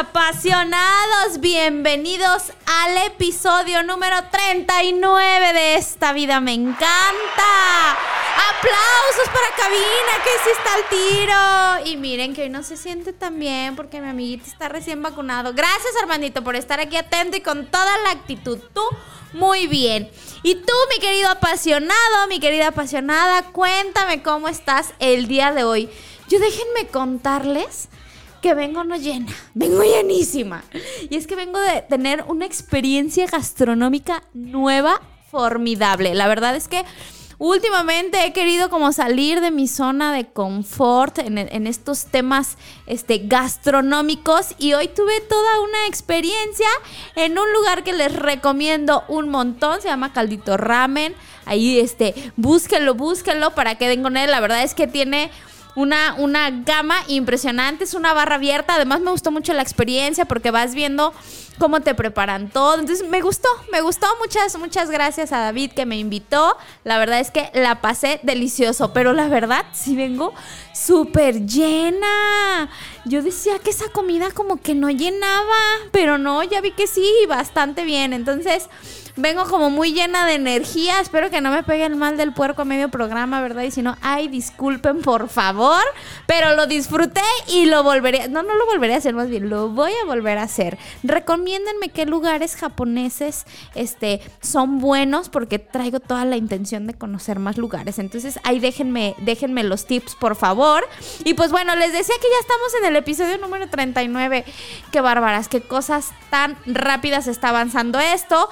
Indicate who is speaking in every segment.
Speaker 1: Apasionados, bienvenidos al episodio número 39 de Esta Vida Me Encanta. Aplausos para cabina, que sí está el tiro. Y miren que hoy no se siente tan bien porque mi amiguita está recién vacunado. Gracias, Armandito, por estar aquí atento y con toda la actitud. Tú, muy bien. Y tú, mi querido apasionado, mi querida apasionada, cuéntame cómo estás el día de hoy. Yo déjenme contarles que vengo no llena, vengo llenísima. Y es que vengo de tener una experiencia gastronómica nueva, formidable. La verdad es que últimamente he querido como salir de mi zona de confort en, estos temas este, gastronómicos y hoy tuve toda una experiencia en un lugar que les recomiendo un montón, se llama Caldito Ramen. Ahí, este, búsquenlo, búsquenlo para que den con él. La verdad es que tiene una, una gama impresionante, es una barra abierta. Además me gustó mucho la experiencia porque vas viendo cómo te preparan todo. Entonces me gustó, me gustó. Muchas, muchas gracias a David que me invitó. La verdad es que la pasé delicioso, pero la verdad sí vengo súper llena. Yo decía que esa comida como que no llenaba, pero no, ya vi que sí, bastante bien. Entonces vengo como muy llena de energía. Espero que no me pegue el mal del puerco a medio programa, ¿verdad? Y si no, ay, disculpen, por favor. Pero lo disfruté y lo volveré. No, no lo volveré a hacer, más bien, lo voy a volver a hacer. Recomiéndenme qué lugares japoneses este, son buenos, porque traigo toda la intención de conocer más lugares. Entonces, ahí déjenme, déjenme los tips, por favor. Y pues bueno, les decía que ya estamos en el episodio número 39. Qué bárbaras, qué cosas tan rápidas está avanzando esto.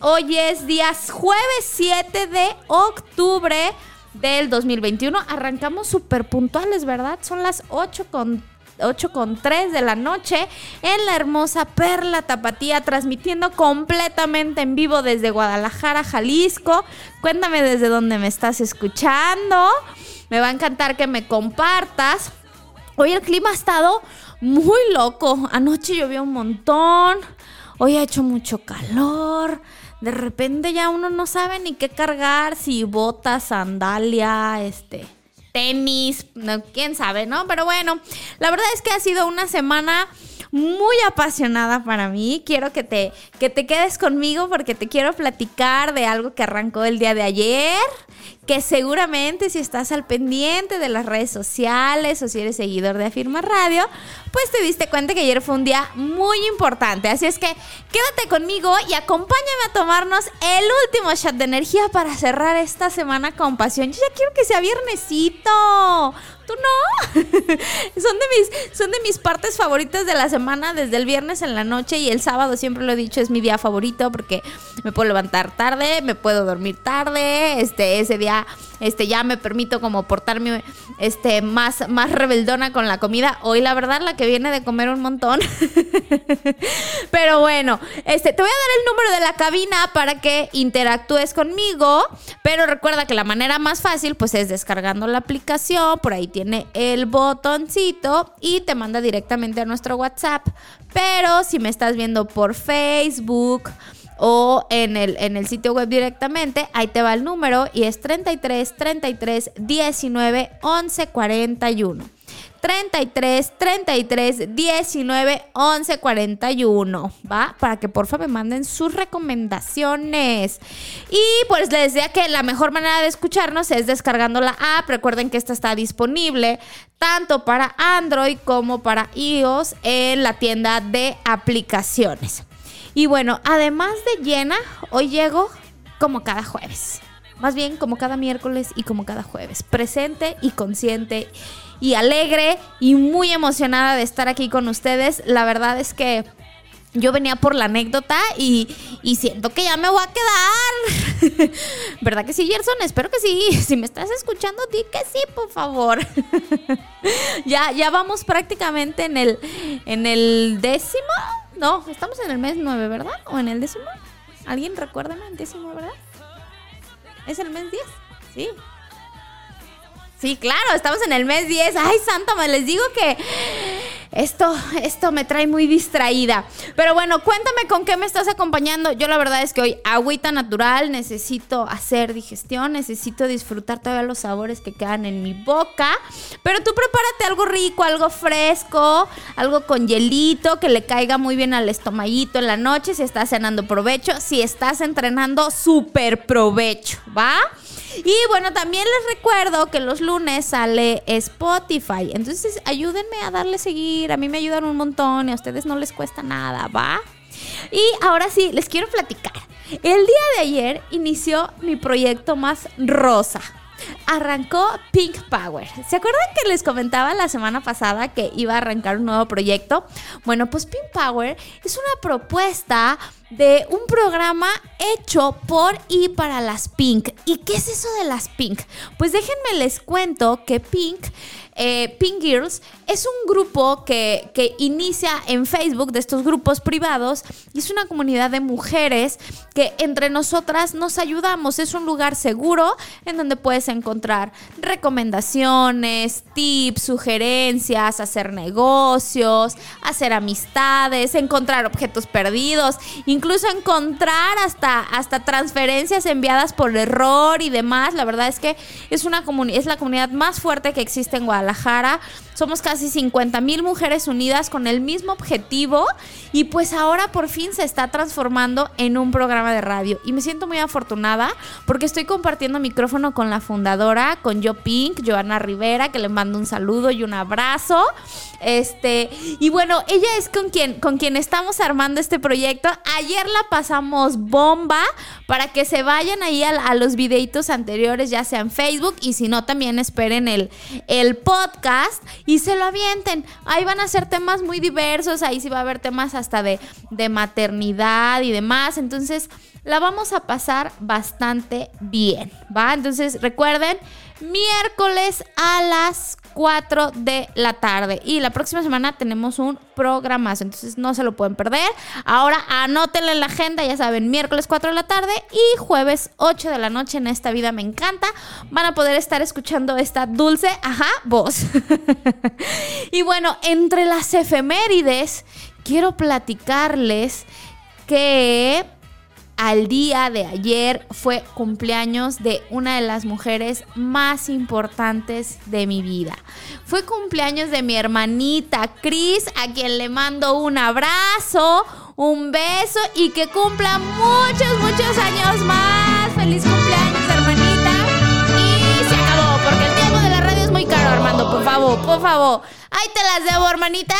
Speaker 1: Hoy es día jueves 7 de octubre del 2021. Arrancamos súper puntuales, ¿verdad? Son las 8 con 8 con 3 de la noche en la hermosa Perla Tapatía, transmitiendo completamente en vivo desde Guadalajara, Jalisco. Cuéntame desde dónde me estás escuchando. Me va a encantar que me compartas. Hoy el clima ha estado muy loco. Anoche llovió un montón. Hoy ha hecho mucho calor. De repente ya uno no sabe ni qué cargar, si botas, sandalia, este, tenis, quién sabe, ¿no? Pero bueno, la verdad es que ha sido una semana muy apasionada para mí. Quiero que te, que te quedes conmigo porque te quiero platicar de algo que arrancó el día de ayer, que seguramente si estás al pendiente de las redes sociales o si eres seguidor de Afirma Radio, pues te diste cuenta que ayer fue un día muy importante. Así es que quédate conmigo y acompáñame a tomarnos el último shot de energía para cerrar esta semana con pasión. Yo ya quiero que sea viernesito. ¿Tú no? son, de mis, son de mis partes favoritas de la semana desde el viernes en la noche y el sábado siempre lo he dicho es mi día favorito porque me puedo levantar tarde, me puedo dormir tarde, este, ese día este, ya me permito como portarme este, más, más rebeldona con la comida. Hoy la verdad la que viene de comer un montón. Pero bueno, este, te voy a dar el número de la cabina para que interactúes conmigo. Pero recuerda que la manera más fácil pues es descargando la aplicación. Por ahí tiene el botoncito y te manda directamente a nuestro WhatsApp. Pero si me estás viendo por Facebook, o en el, en el sitio web directamente, ahí te va el número y es 33 33 19 11 41. 33 33 19 11 41, ¿va? Para que porfa me manden sus recomendaciones. Y pues les decía que la mejor manera de escucharnos es descargando la app. Recuerden que esta está disponible tanto para Android como para iOS en la tienda de aplicaciones. Y bueno, además de llena, hoy llego como cada jueves. más bien como cada miércoles y como cada jueves. Presente y consciente y alegre y muy emocionada de estar aquí con ustedes. La verdad es que yo venía por la anécdota y, siento que ya me voy a quedar. ¿Verdad que sí, Gerson? Espero que sí. Si me estás escuchando, di que sí, por favor. ya, ya vamos prácticamente en el, en el décimo. No, estamos en el mes nueve, ¿verdad? ¿O en el décimo? ¿Alguien recuérdame el décimo, verdad? ¿Es el mes 10? Sí. Sí, claro, estamos en el mes 10. Ay, santo, me les digo que esto, esto me trae muy distraída. Pero bueno, cuéntame con qué me estás acompañando. Yo la verdad es que hoy agüita natural, necesito hacer digestión, necesito disfrutar todavía los sabores que quedan en mi boca. Pero tú prepárate algo rico, algo fresco, algo con hielito, que le caiga muy bien al estomaguito en la noche. Si estás cenando provecho, si estás entrenando, súper provecho, ¿va? Y bueno, también les recuerdo que los lunes sale Spotify. Entonces ayúdenme a darle seguir. A mí me ayudan un montón y a ustedes no les cuesta nada, ¿va? Y ahora sí, les quiero platicar. El día de ayer inició mi proyecto más rosa arrancó Pink Power. ¿Se acuerdan que les comentaba la semana pasada que iba a arrancar un nuevo proyecto? Bueno, pues Pink Power es una propuesta de un programa hecho por y para las Pink. ¿Y qué es eso de las Pink? Pues déjenme les cuento que Pink eh, Pink Girls es un grupo que, que, inicia en Facebook de estos grupos privados y es una comunidad de mujeres que entre nosotras nos ayudamos. Es un lugar seguro en donde puedes encontrar recomendaciones, tips, sugerencias, hacer negocios, hacer amistades, encontrar objetos perdidos, incluso encontrar hasta, hasta transferencias enviadas por error y demás. La verdad es que es, una es la comunidad más fuerte que existe en Guadalajara Guadalajara. Somos casi 50 mil mujeres unidas con el mismo objetivo y pues ahora por fin se está transformando en un programa de radio. Y me siento muy afortunada porque estoy compartiendo micrófono con la fundadora, con Yo Pink, Joana Rivera, que le mando un saludo y un abrazo. Este, y bueno, ella es con quien, con quien estamos armando este proyecto. Ayer la pasamos bomba para que se vayan ahí a, los videitos anteriores, ya sea en Facebook y si no, también esperen el, el podcast y se lo avienten. Ahí van a ser temas muy diversos, ahí sí va a haber temas hasta de, de maternidad y demás. Entonces, la vamos a pasar bastante bien, ¿va? Entonces, recuerden, miércoles a las 4 de la tarde. Y la próxima semana tenemos un programazo, entonces no se lo pueden perder. Ahora anótenle en la agenda, ya saben, miércoles 4 de la tarde y jueves 8 de la noche en esta vida me encanta. Van a poder estar escuchando esta dulce, ajá, voz. y bueno, entre las efemérides, quiero platicarles que al día de ayer fue cumpleaños de una de las mujeres más importantes de mi vida. Fue cumpleaños de mi hermanita Cris, a quien le mando un abrazo, un beso y que cumpla muchos, muchos años más. Feliz cumpleaños, hermanita. Muy caro, Armando, por favor, por favor. Ahí te las debo, hermanita.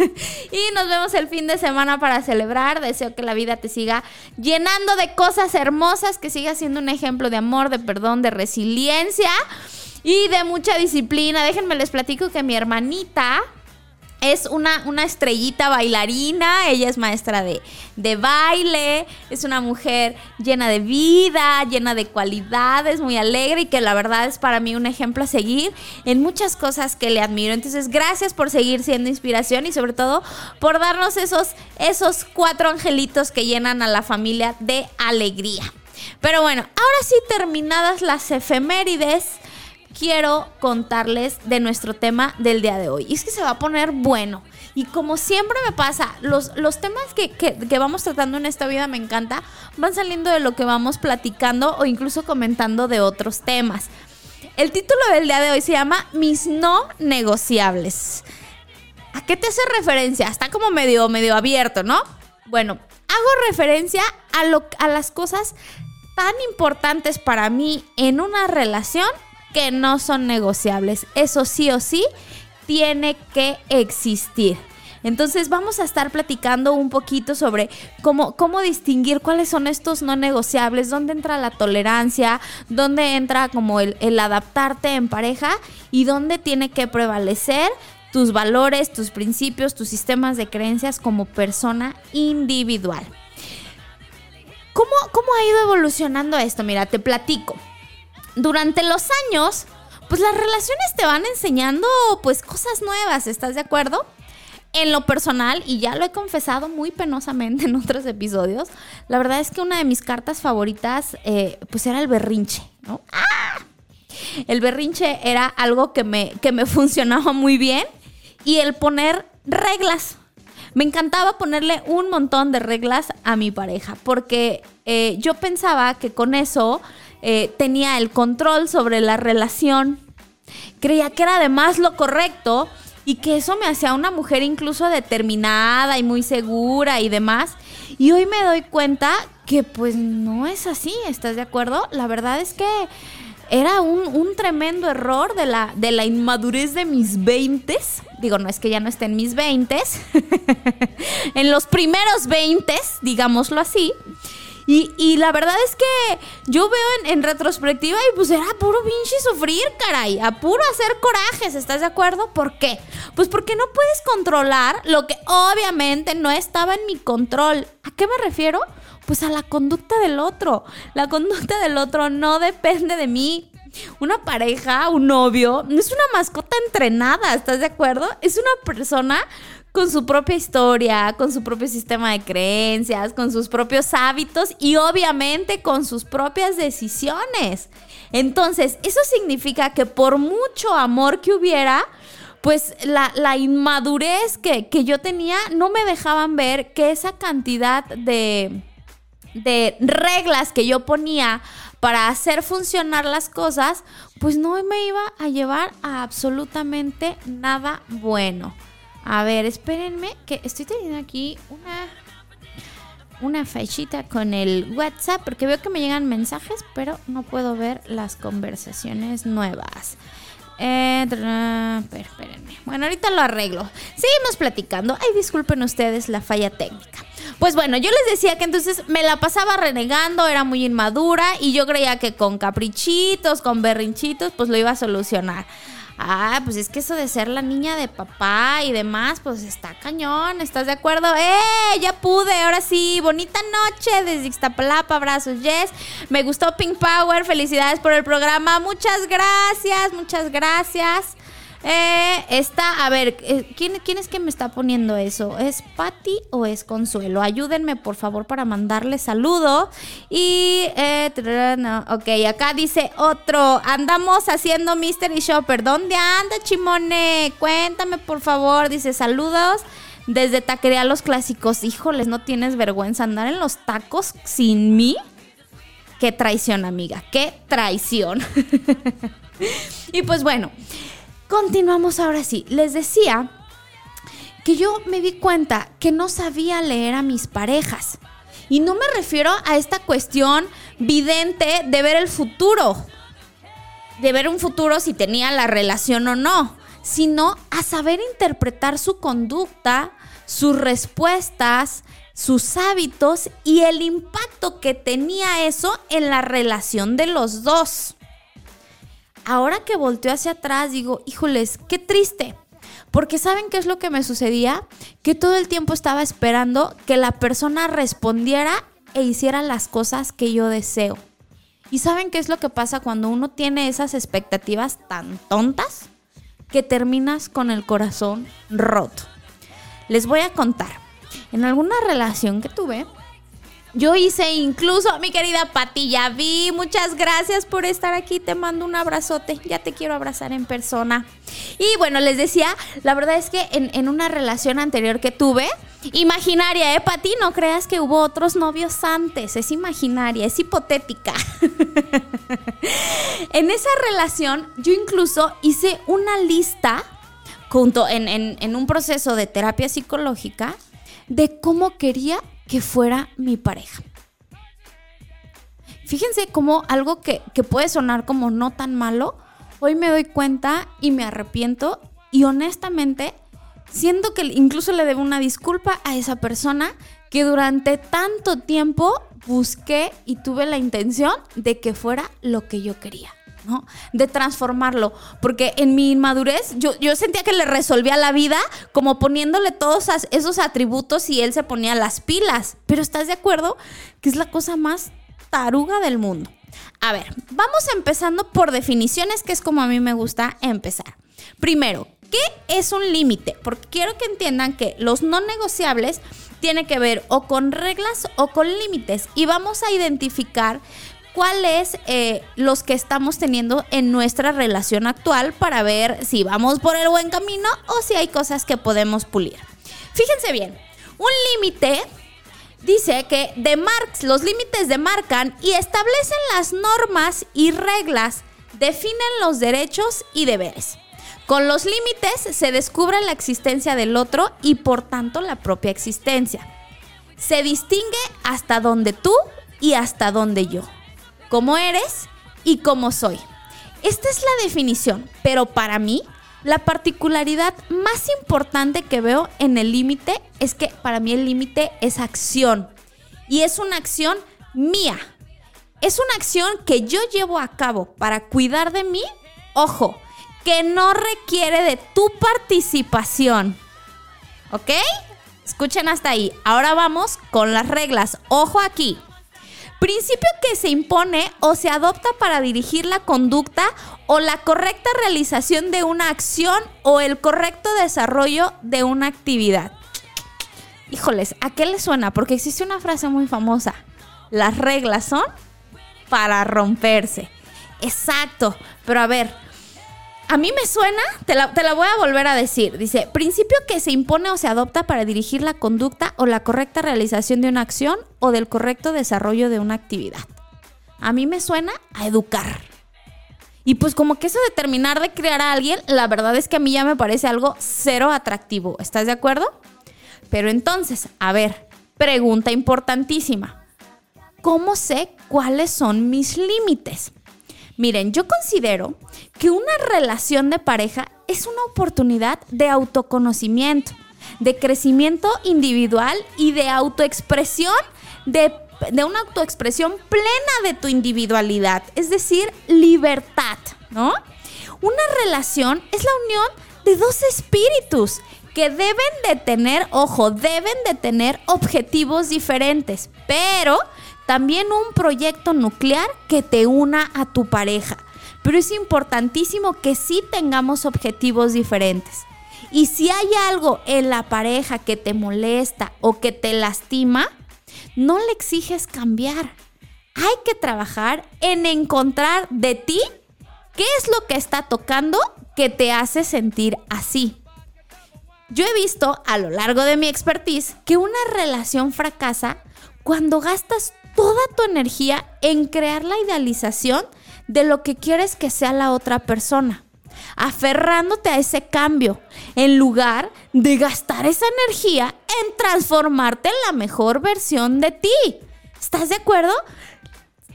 Speaker 1: y nos vemos el fin de semana para celebrar. Deseo que la vida te siga llenando de cosas hermosas, que siga siendo un ejemplo de amor, de perdón, de resiliencia y de mucha disciplina. Déjenme les platico que mi hermanita es una, una estrellita bailarina, ella es maestra de, de, baile, es una mujer llena de vida, llena de cualidades, muy alegre y que la verdad es para mí un ejemplo a seguir en muchas cosas que le admiro. Entonces, gracias por seguir siendo inspiración y sobre todo por darnos esos, esos cuatro angelitos que llenan a la familia de alegría. Pero bueno, ahora sí terminadas las efemérides quiero contarles de nuestro tema del día de hoy. Y es que se va a poner bueno. Y como siempre me pasa, los, los temas que, que, vamos tratando en esta vida me encanta, van saliendo de lo que vamos platicando o incluso comentando de otros temas. El título del día de hoy se llama Mis no negociables. ¿A qué te hace referencia? Está como medio, medio abierto, ¿no? Bueno, hago referencia a, lo, a las cosas tan importantes para mí en una relación que no son negociables. Eso sí o sí tiene que existir. Entonces vamos a estar platicando un poquito sobre cómo, cómo distinguir cuáles son estos no negociables, dónde entra la tolerancia, dónde entra como el, el adaptarte en pareja y dónde tiene que prevalecer tus valores, tus principios, tus sistemas de creencias como persona individual. ¿Cómo, ¿Cómo ha ido evolucionando esto? Mira, te platico. Durante los años, pues las relaciones te van enseñando pues cosas nuevas, ¿estás de acuerdo? En lo personal, y ya lo he confesado muy penosamente en otros episodios, la verdad es que una de mis cartas favoritas eh, pues era el berrinche, ¿no? ¡Ah! El berrinche era algo que me, que me funcionaba muy bien y el poner reglas. Me encantaba ponerle un montón de reglas a mi pareja porque eh, yo pensaba que con eso eh, tenía el control sobre la relación. Creía que era además lo correcto y que eso me hacía una mujer incluso determinada y muy segura y demás. Y hoy me doy cuenta que pues no es así, ¿estás de acuerdo? La verdad es que era un, tremendo error de la, de la inmadurez de mis veintes. Digo, no es que ya no esté en mis veintes. en los primeros veintes, digámoslo así. Y, la verdad es que yo veo en, retrospectiva y pues era puro pinche sufrir, caray. A puro hacer corajes, ¿estás de acuerdo? ¿Por qué? Pues porque no puedes controlar lo que obviamente no estaba en mi control. ¿A qué me refiero? Pues a la conducta del otro. La conducta del otro no depende de mí. Una pareja, un novio, no es una mascota entrenada, ¿estás de acuerdo? Es una persona con su propia historia, con su propio sistema de creencias, con sus propios hábitos y obviamente con sus propias decisiones. Entonces, eso significa que por mucho amor que hubiera, pues la, inmadurez que, yo tenía no me dejaban ver que esa cantidad de, de reglas que yo ponía para hacer funcionar las cosas, pues no me iba a llevar a absolutamente nada bueno. A ver, espérenme, que estoy teniendo aquí una, una fechita con el WhatsApp, porque veo que me llegan mensajes, pero no puedo ver las conversaciones nuevas. Eh. Bueno, ahorita lo arreglo. Seguimos platicando. Ay, disculpen ustedes la falla técnica. Pues bueno, yo les decía que entonces me la pasaba renegando, era muy inmadura y yo creía que con caprichitos, con berrinchitos, pues lo iba a solucionar. Ah, pues es que eso de ser la niña de papá y demás, pues está cañón, ¿estás de acuerdo? ¡Eh! Ya pude, ahora sí, bonita noche desde Ixtapalapa, abrazos, yes. Me gustó Pink Power, felicidades por el programa, muchas gracias, muchas gracias. Eh, está, a ver, eh, ¿quién, ¿quién, es que me está poniendo eso? ¿Es Patty o es Consuelo? Ayúdenme, por favor, para mandarle saludo. Y, eh, no, ok, acá dice otro. Andamos haciendo Mystery Shopper. ¿Dónde anda, Chimone? Cuéntame, por favor. Dice saludos. Desde Taquería Los Clásicos. Híjoles, ¿no tienes vergüenza andar en los tacos sin mí? Qué traición, amiga. Qué traición. y pues bueno. Continuamos ahora sí. Les decía que yo me di cuenta que no sabía leer a mis parejas. Y no me refiero a esta cuestión vidente de ver el futuro, de ver un futuro si tenía la relación o no, sino a saber interpretar su conducta, sus respuestas, sus hábitos y el impacto que tenía eso en la relación de los dos ahora que volteo hacia atrás, digo, híjoles, qué triste. Porque ¿saben qué es lo que me sucedía? Que todo el tiempo estaba esperando que la persona respondiera e hiciera las cosas que yo deseo. ¿Y saben qué es lo que pasa cuando uno tiene esas expectativas tan tontas? Que terminas con el corazón roto. Les voy a contar. En alguna relación que tuve, yo hice incluso, mi querida Pati, ya vi. Muchas gracias por estar aquí. Te mando un abrazote. Ya te quiero abrazar en persona. Y bueno, les decía, la verdad es que en, una relación anterior que tuve, imaginaria, ¿eh, Pati? No creas que hubo otros novios antes. Es imaginaria, es hipotética. en esa relación, yo incluso hice una lista junto en, en un proceso de terapia psicológica de cómo quería que fuera mi pareja. Fíjense cómo algo que, puede sonar como no tan malo, hoy me doy cuenta y me arrepiento y honestamente siento que incluso le debo una disculpa a esa persona que durante tanto tiempo busqué y tuve la intención de que fuera lo que yo quería. ¿No? De transformarlo. Porque en mi inmadurez yo, yo sentía que le resolvía la vida como poniéndole todos esos atributos y él se ponía las pilas. Pero ¿estás de acuerdo? Que es la cosa más taruga del mundo. A ver, vamos empezando por definiciones, que es como a mí me gusta empezar. Primero, ¿qué es un límite? Porque quiero que entiendan que los no negociables tienen que ver o con reglas o con límites. Y vamos a identificar cuáles eh, los que estamos teniendo en nuestra relación actual para ver si vamos por el buen camino o si hay cosas que podemos pulir. Fíjense bien, un límite dice que de los límites demarcan y establecen las normas y reglas, definen los derechos y deberes. Con los límites se descubre la existencia del otro y por tanto la propia existencia. Se distingue hasta donde tú y hasta donde yo. Cómo eres y cómo soy. Esta es la definición, pero para mí la particularidad más importante que veo en el límite es que para mí el límite es acción. Y es una acción mía. Es una acción que yo llevo a cabo para cuidar de mí. Ojo, que no requiere de tu participación. ¿Ok? Escuchen hasta ahí. Ahora vamos con las reglas. Ojo aquí. Principio que se impone o se adopta para dirigir la conducta o la correcta realización de una acción o el correcto desarrollo de una actividad. Híjoles, ¿a qué le suena? Porque existe una frase muy famosa. Las reglas son para romperse. Exacto. Pero a ver, a mí me suena, te la, voy a volver a decir. Dice, principio que se impone o se adopta para dirigir la conducta o la correcta realización de una acción o del correcto desarrollo de una actividad. A mí me suena a educar. Y pues como que eso de terminar de criar a alguien, la verdad es que a mí ya me parece algo cero atractivo. ¿Estás de acuerdo? Pero entonces, a ver, pregunta importantísima. ¿Cómo sé cuáles son mis límites? Miren, yo considero que una relación de pareja es una oportunidad de autoconocimiento, de crecimiento individual y de autoexpresión, de, una autoexpresión plena de tu individualidad, es decir, libertad, ¿no? Una relación es la unión de dos espíritus que deben de tener, ojo, deben de tener objetivos diferentes, pero también un proyecto nuclear que te una a tu pareja. Pero es importantísimo que sí tengamos objetivos diferentes. Y si hay algo en la pareja que te molesta o que te lastima, no le exiges cambiar. Hay que trabajar en encontrar de ti qué es lo que está tocando que te hace sentir así. Yo he visto a lo largo de mi expertise que una relación fracasa cuando gastas toda tu energía en crear la idealización de lo que quieres que sea la otra persona, aferrándote a ese cambio, en lugar de gastar esa energía en transformarte en la mejor versión de ti. ¿Estás de acuerdo?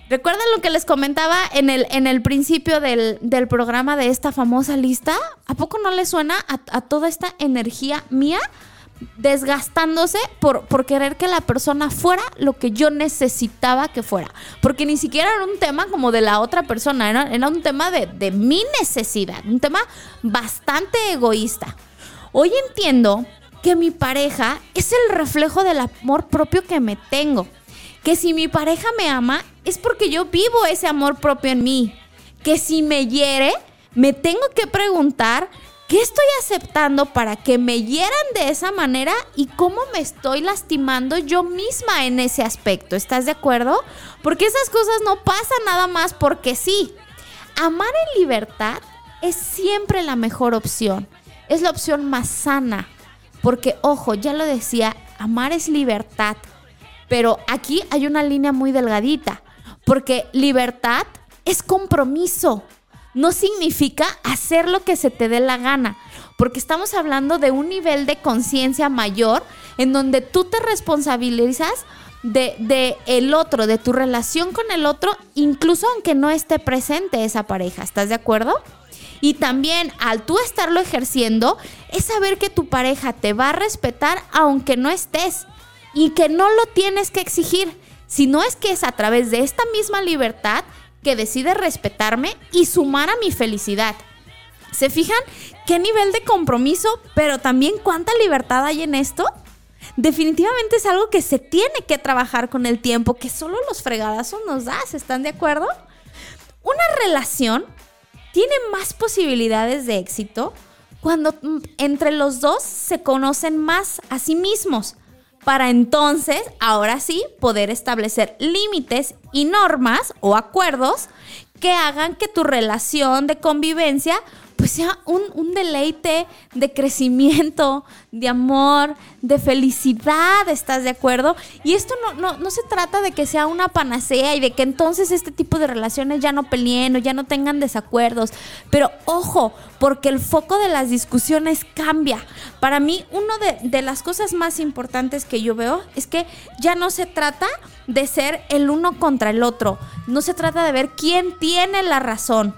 Speaker 1: ¿Recuerdan lo que les comentaba en el, en el principio del, programa de esta famosa lista? ¿A poco no les suena a toda esta energía mía? Desgastándose por, querer que la persona fuera lo que yo necesitaba que fuera. Porque ni siquiera era un tema como de la otra persona, era, era un tema de, de mi necesidad, un tema bastante egoísta. Hoy entiendo que mi pareja es el reflejo del amor propio que me tengo. Que si mi pareja me ama es porque yo vivo ese amor propio en mí. Que si me hiere, me tengo que preguntar ¿Qué estoy aceptando para que me hieran de esa manera y cómo me estoy lastimando yo misma en ese aspecto? ¿Estás de acuerdo? Porque esas cosas no pasan nada más porque sí. Amar en libertad es siempre la mejor opción. Es la opción más sana. Porque, ojo, ya lo decía, amar es libertad. Pero aquí hay una línea muy delgadita. Porque libertad es compromiso no significa hacer lo que se te dé la gana, porque estamos hablando de un nivel de conciencia mayor en donde tú te responsabilizas de, el otro, de tu relación con el otro, incluso aunque no esté presente esa pareja. ¿Estás de acuerdo? Y también al tú estarlo ejerciendo, es saber que tu pareja te va a respetar aunque no estés y que no lo tienes que exigir, sino es que es a través de esta misma libertad que decide respetarme y sumar a mi felicidad. ¿Se fijan qué nivel de compromiso, pero también cuánta libertad hay en esto? Definitivamente es algo que se tiene que trabajar con el tiempo, que solo los fregadazos nos das, ¿están de acuerdo? Una relación tiene más posibilidades de éxito cuando mm, entre los dos se conocen más a sí mismos, para entonces, ahora sí, poder establecer límites y normas o acuerdos que hagan que tu relación de convivencia pues sea un, deleite de crecimiento, de amor, de felicidad, ¿estás de acuerdo? Y esto no, no, se trata de que sea una panacea y de que entonces este tipo de relaciones ya no peleen o ya no tengan desacuerdos. Pero ojo, porque el foco de las discusiones cambia. Para mí, una de, de las cosas más importantes que yo veo es que ya no se trata de ser el uno contra el otro. No se trata de ver quién tiene la razón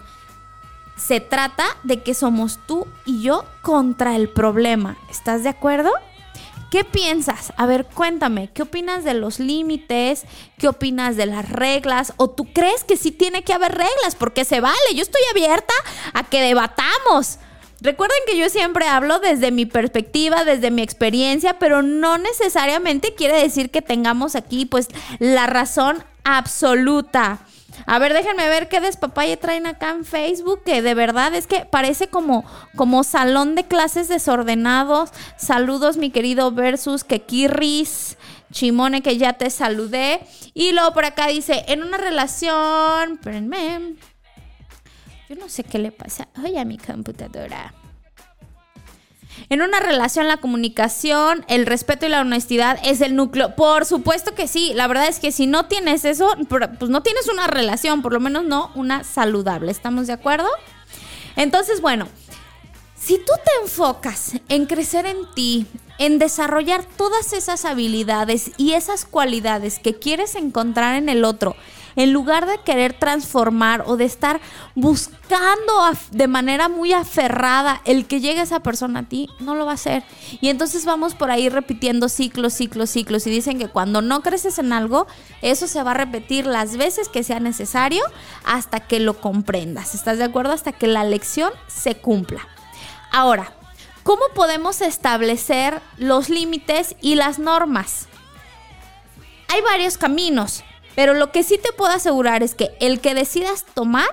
Speaker 1: se trata de que somos tú y yo contra el problema. ¿Estás de acuerdo? ¿Qué piensas? A ver, cuéntame, ¿qué opinas de los límites? ¿Qué opinas de las reglas? ¿O tú crees que sí tiene que haber reglas? Porque se vale, yo estoy abierta a que debatamos. Recuerden que yo siempre hablo desde mi perspectiva, desde mi experiencia, pero no necesariamente quiere decir que tengamos aquí pues la razón absoluta. A ver, déjenme ver qué despapalle traen acá en Facebook, que de verdad es que parece como, como salón de clases desordenados. Saludos, mi querido Versus, que Kirris. Chimone, que ya te saludé. Y luego por acá dice, en una relación, espérenme. Yo no sé qué le pasa. Oye, a mi computadora. En una relación, la comunicación, el respeto y la honestidad es el núcleo. Por supuesto que sí. La verdad es que si no tienes eso, pues no tienes una relación, por lo menos no una saludable. ¿Estamos de acuerdo? Entonces, bueno, si tú te enfocas en crecer en ti, en desarrollar todas esas habilidades y esas cualidades que quieres encontrar en el otro, en lugar de querer transformar o de estar buscando de manera muy aferrada el que llegue esa persona a ti, no lo va a hacer. Y entonces vamos por ahí repitiendo ciclos, ciclos, ciclos. Y dicen que cuando no creces en algo, eso se va a repetir las veces que sea necesario hasta que lo comprendas. ¿Estás de acuerdo? Hasta que la lección se cumpla. Ahora, ¿cómo podemos establecer los límites y las normas? Hay varios caminos. Pero lo que sí te puedo asegurar es que el que decidas tomar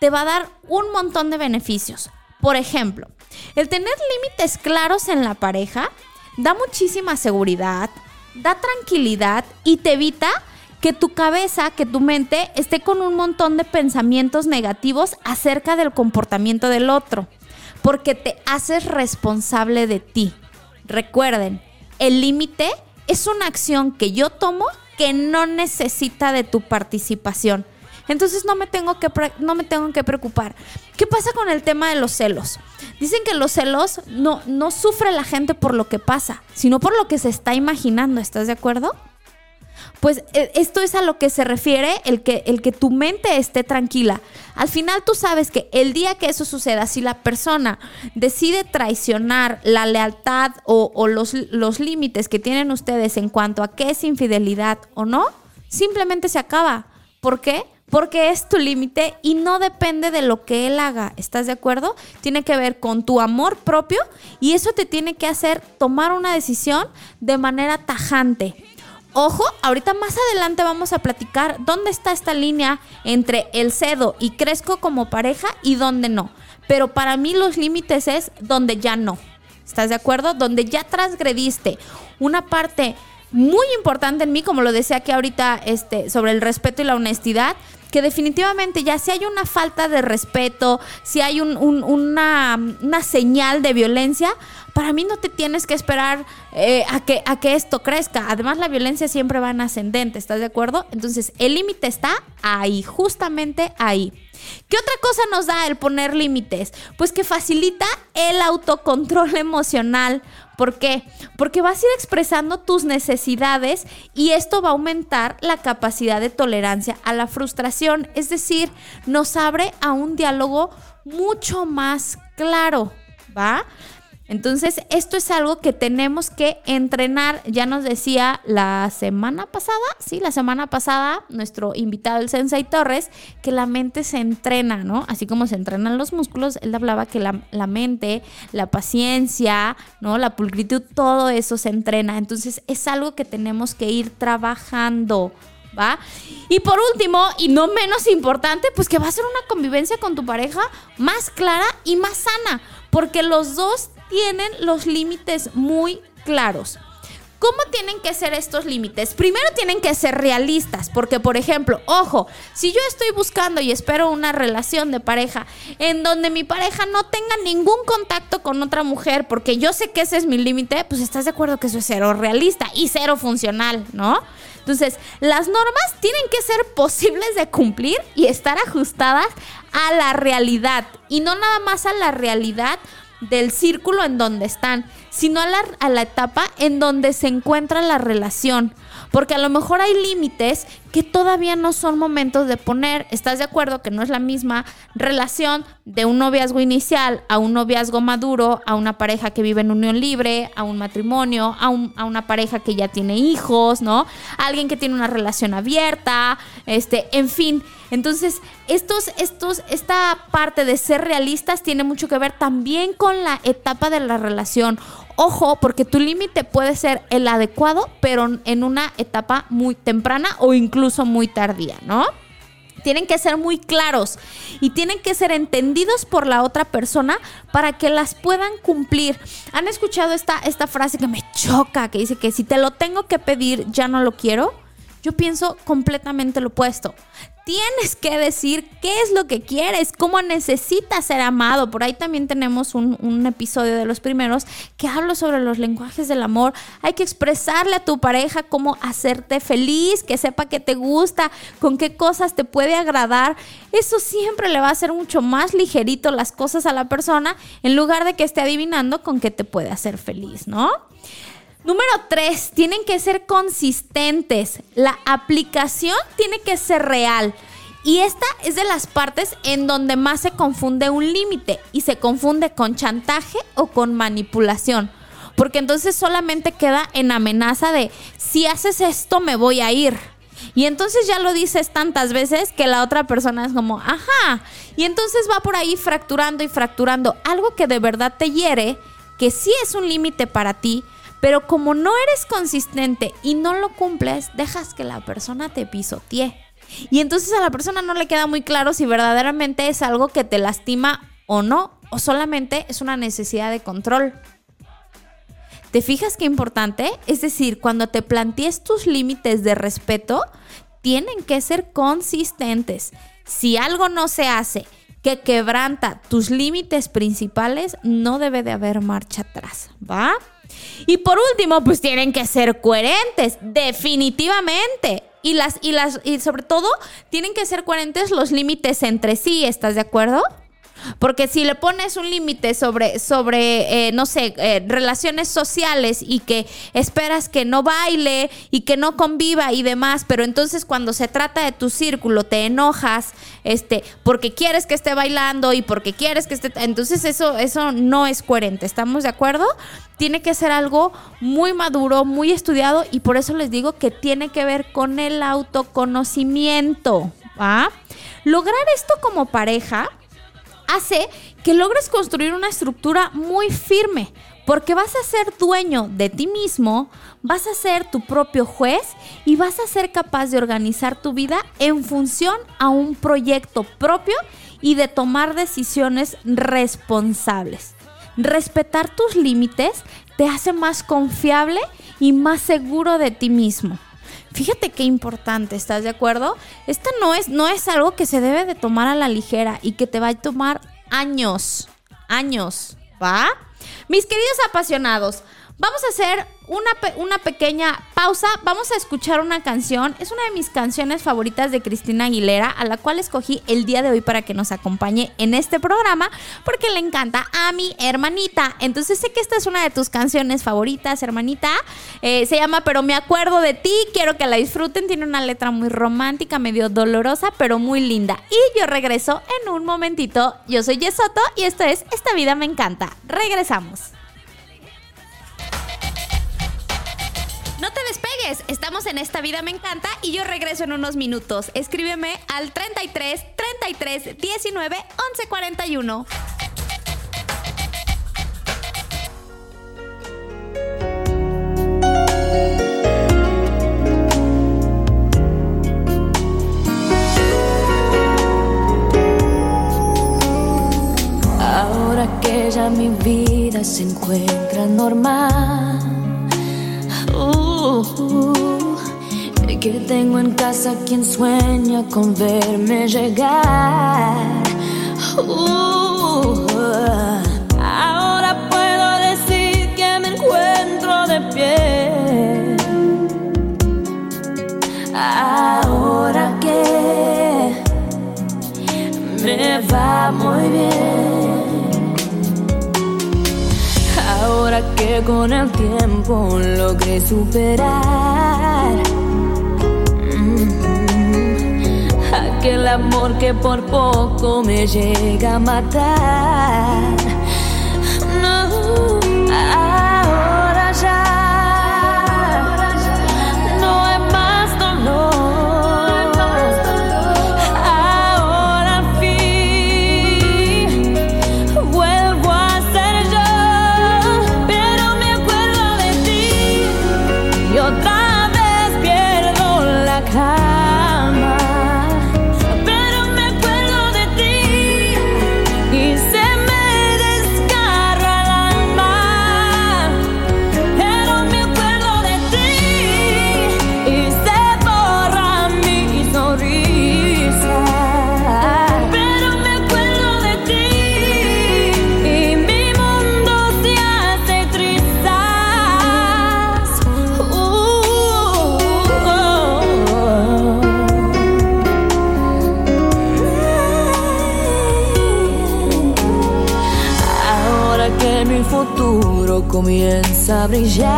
Speaker 1: te va a dar un montón de beneficios. Por ejemplo, el tener límites claros en la pareja da muchísima seguridad, da tranquilidad y te evita que tu cabeza, que tu mente esté con un montón de pensamientos negativos acerca del comportamiento del otro, porque te haces responsable de ti. Recuerden, el límite es una acción que yo tomo que no necesita de tu participación. Entonces no me tengo que no me tengo que preocupar. ¿Qué pasa con el tema de los celos? Dicen que los celos no no sufre la gente por lo que pasa, sino por lo que se está imaginando, ¿estás de acuerdo? Pues e, esto es a lo que se refiere el que, el que tu mente esté tranquila. Al final tú sabes que el día que eso suceda, si la persona decide traicionar la lealtad o, los, los límites que tienen ustedes en cuanto a qué es infidelidad o no, simplemente se acaba. ¿Por qué? porque es tu límite y no depende de lo que él haga. ¿Estás de acuerdo? Tiene que ver con tu amor propio y eso te tiene que hacer tomar una decisión de manera tajante. Ojo, ahorita más adelante vamos a platicar dónde está esta línea entre el cedo y crezco como pareja y dónde no. Pero para mí los límites es donde ya no. ¿Estás de acuerdo? Donde ya transgrediste una parte muy importante en mí, como lo decía aquí ahorita, este, sobre el respeto y la honestidad, que definitivamente ya si hay una falta de respeto, si hay una, señal de violencia, para mí no te tienes que esperar eh, a, que, a que esto crezca. Además, la violencia siempre va en ascendente, ¿estás de acuerdo? Entonces, el límite está ahí, justamente ahí. ¿Qué otra cosa nos da el poner límites? Pues que facilita el autocontrol emocional. ¿Por qué? Porque vas a ir expresando tus necesidades y esto va a aumentar la capacidad de tolerancia a la frustración. Es decir, nos abre a un diálogo mucho más claro, ¿va? Entonces, esto es algo que tenemos que entrenar. Ya nos decía la semana pasada, sí, la semana pasada, nuestro invitado, el Sensei Torres, que la mente se entrena, ¿no? Así como se entrenan los músculos, él hablaba que la, la mente, la paciencia, ¿no? La pulcritud, todo eso se entrena. Entonces, es algo que tenemos que ir trabajando. ¿Va? Y por último, y no menos importante, pues que va a ser una convivencia con tu pareja más clara y más sana, porque los dos tienen los límites muy claros. ¿Cómo tienen que ser estos límites? Primero tienen que ser realistas, porque por ejemplo, ojo, si yo estoy buscando y espero una relación de pareja en donde mi pareja no tenga ningún contacto con otra mujer, porque yo sé que ese es mi límite, pues estás de acuerdo que eso es cero realista y cero funcional, ¿no? Entonces, las normas tienen que ser posibles de cumplir y estar ajustadas a la realidad y no nada más a la realidad del círculo en donde están, sino a la, a la etapa en donde se encuentra la relación. Porque a lo mejor hay límites que todavía no son momentos de poner. ¿Estás de acuerdo que no es la misma relación de un noviazgo inicial a un noviazgo maduro, a una pareja que vive en unión libre, a un matrimonio, a, un- a una pareja que ya tiene hijos, ¿no? Alguien que tiene una relación abierta, este, en fin. Entonces, estos, estos, esta parte de ser realistas tiene mucho que ver también con la etapa de la relación. Ojo, porque tu límite puede ser el adecuado, pero en una etapa muy temprana o incluso muy tardía, ¿no? Tienen que ser muy claros y tienen que ser entendidos por la otra persona para que las puedan cumplir. ¿Han escuchado esta, esta frase que me choca, que dice que si te lo tengo que pedir, ya no lo quiero? Yo pienso completamente lo opuesto. Tienes que decir qué es lo que quieres, cómo necesitas ser amado. Por ahí también tenemos un, episodio de los primeros que habla sobre los lenguajes del amor. Hay que expresarle a tu pareja cómo hacerte feliz, que sepa que te gusta, con qué cosas te puede agradar. Eso siempre le va a hacer mucho más ligerito las cosas a la persona en lugar de que esté adivinando con qué te puede hacer feliz, ¿no? Número tres, tienen que ser consistentes. La aplicación tiene que ser real. Y esta es de las partes en donde más se confunde un límite y se confunde con chantaje o con manipulación. Porque entonces solamente queda en amenaza de si haces esto me voy a ir. Y entonces ya lo dices tantas veces que la otra persona es como, ajá. Y entonces va por ahí fracturando y fracturando algo que de verdad te hiere, que sí es un límite para ti, pero como no eres consistente y no lo cumples, dejas que la persona te pisotee. Y entonces a la persona no le queda muy claro si verdaderamente es algo que te lastima o no, o solamente es una necesidad de control. ¿Te fijas qué importante? Es decir, cuando te plantees tus límites de respeto, tienen que ser consistentes. Si algo no se hace que quebranta tus límites principales, no debe de haber marcha atrás, ¿va? Y por último, pues tienen que ser coherentes, definitivamente. Y las, y las, y sobre todo, tienen que ser coherentes los límites entre sí, ¿estás de acuerdo? Porque si le pones un límite sobre, sobre eh, no sé, eh, relaciones sociales y que esperas que no baile y que no conviva y demás, pero entonces cuando se trata de tu círculo te enojas, este, porque quieres que esté bailando y porque quieres que esté, entonces eso, eso no es coherente. ¿Estamos de acuerdo? Tiene que ser algo muy maduro, muy estudiado y por eso les digo que tiene que ver con el autoconocimiento. ¿va? Lograr esto como pareja hace que logres construir una estructura muy firme, porque vas a ser dueño de ti mismo, vas a ser tu propio juez y vas a ser capaz de organizar tu vida en función a un proyecto propio y de tomar decisiones responsables. Respetar tus límites te hace más confiable y más seguro de ti mismo. Fíjate qué importante, ¿estás de acuerdo? Esto no es, no es algo que se debe de tomar a la ligera y que te va a tomar años, años, ¿va? Mis queridos apasionados, Vamos a hacer una, una, pequeña pausa. Vamos a escuchar una canción. Es una de mis canciones favoritas de Cristina Aguilera, a la cual escogí el día de hoy para que nos acompañe en este programa, porque le encanta a mi hermanita. Entonces sé que esta es una de tus canciones favoritas, hermanita. Eh, se llama Pero me acuerdo de ti. Quiero que la disfruten. Tiene una letra muy romántica, medio dolorosa, pero muy linda. Y yo regreso en un momentito. Yo soy Yesoto y esto es Esta vida me encanta. Regresamos. No te despegues, estamos en Esta Vida Me Encanta y yo regreso en unos minutos. Escríbeme al 33 33 19 11 41.
Speaker 2: Ahora que ya mi vida se encuentra normal que tengo en casa quien sueña con verme llegar. Uh, ahora puedo decir que me encuentro de pie. Ahora que me va muy bien. Que con el tiempo logré superar mm, aquel amor que por poco me llega a matar. Comienza a brillar.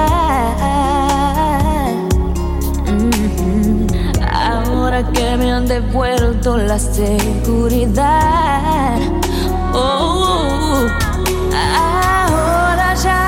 Speaker 2: Mm-hmm. Ahora que me han devuelto la seguridad. Oh, ahora ya.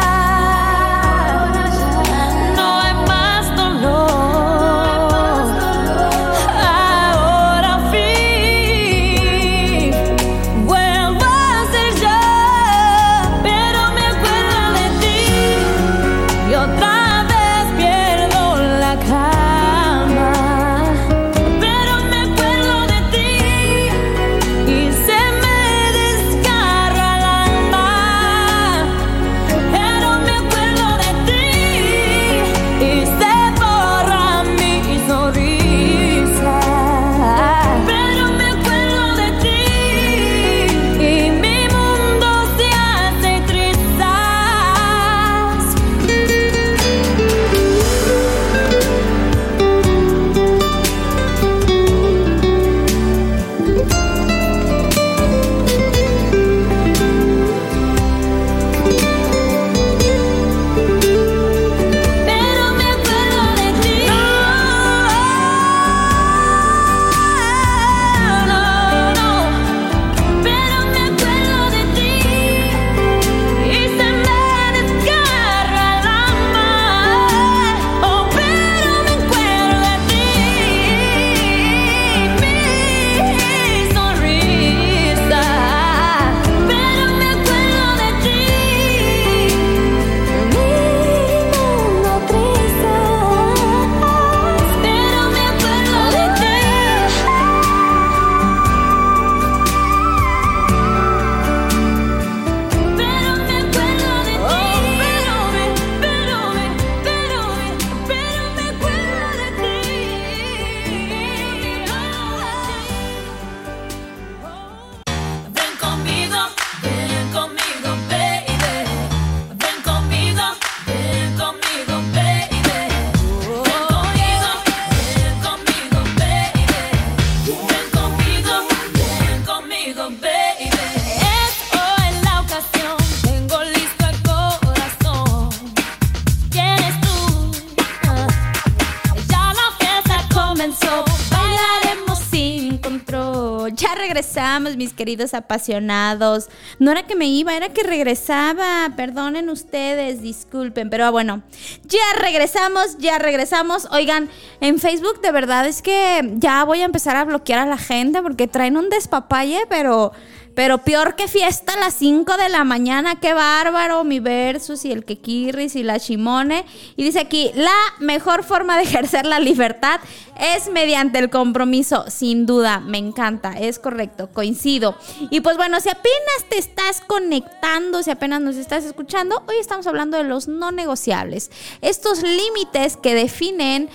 Speaker 1: Regresamos, mis queridos apasionados. No era que me iba, era que regresaba. Perdonen ustedes, disculpen. Pero bueno, ya regresamos, ya regresamos. Oigan, en Facebook de verdad es que ya voy a empezar a bloquear a la gente porque traen un despapalle, pero pero peor que fiesta a las 5 de la mañana, qué bárbaro, mi versus y el Kekirris y la Shimone. Y dice aquí, la mejor forma de ejercer la libertad es mediante el compromiso, sin duda, me encanta, es correcto, coincido. Y pues bueno, si apenas te estás conectando, si apenas nos estás escuchando, hoy estamos hablando de los no negociables, estos límites que definen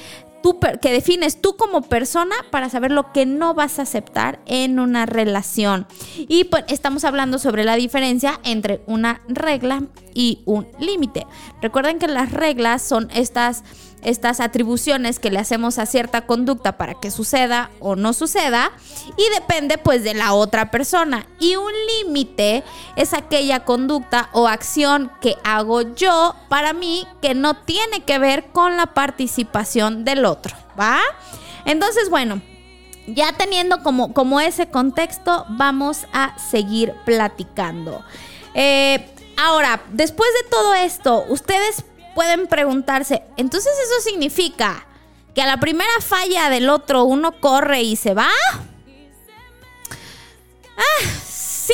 Speaker 1: que defines tú como persona para saber lo que no vas a aceptar en una relación. Y pues estamos hablando sobre la diferencia entre una regla y un límite. Recuerden que las reglas son estas estas atribuciones que le hacemos a cierta conducta para que suceda o no suceda y depende pues de la otra persona. Y un límite es aquella conducta o acción que hago yo para mí que no tiene que ver con la participación del otro, ¿va? Entonces, bueno, ya teniendo como, como ese contexto, vamos a seguir platicando. Eh, ahora, después de todo esto, ustedes pueden preguntarse, entonces eso significa que a la primera falla del otro uno corre y se va? Ah, sí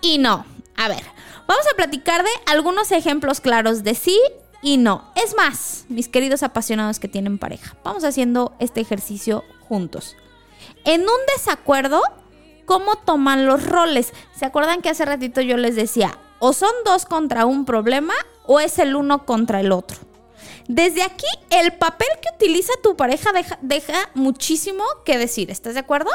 Speaker 1: y no. A ver, vamos a platicar de algunos ejemplos claros de sí y no. Es más, mis queridos apasionados que tienen pareja, vamos haciendo este ejercicio juntos. En un desacuerdo, ¿cómo toman los roles? ¿Se acuerdan que hace ratito yo les decía, o son dos contra un problema o es el uno contra el otro. Desde aquí, el papel que utiliza tu pareja deja, muchísimo que decir. ¿Estás de acuerdo?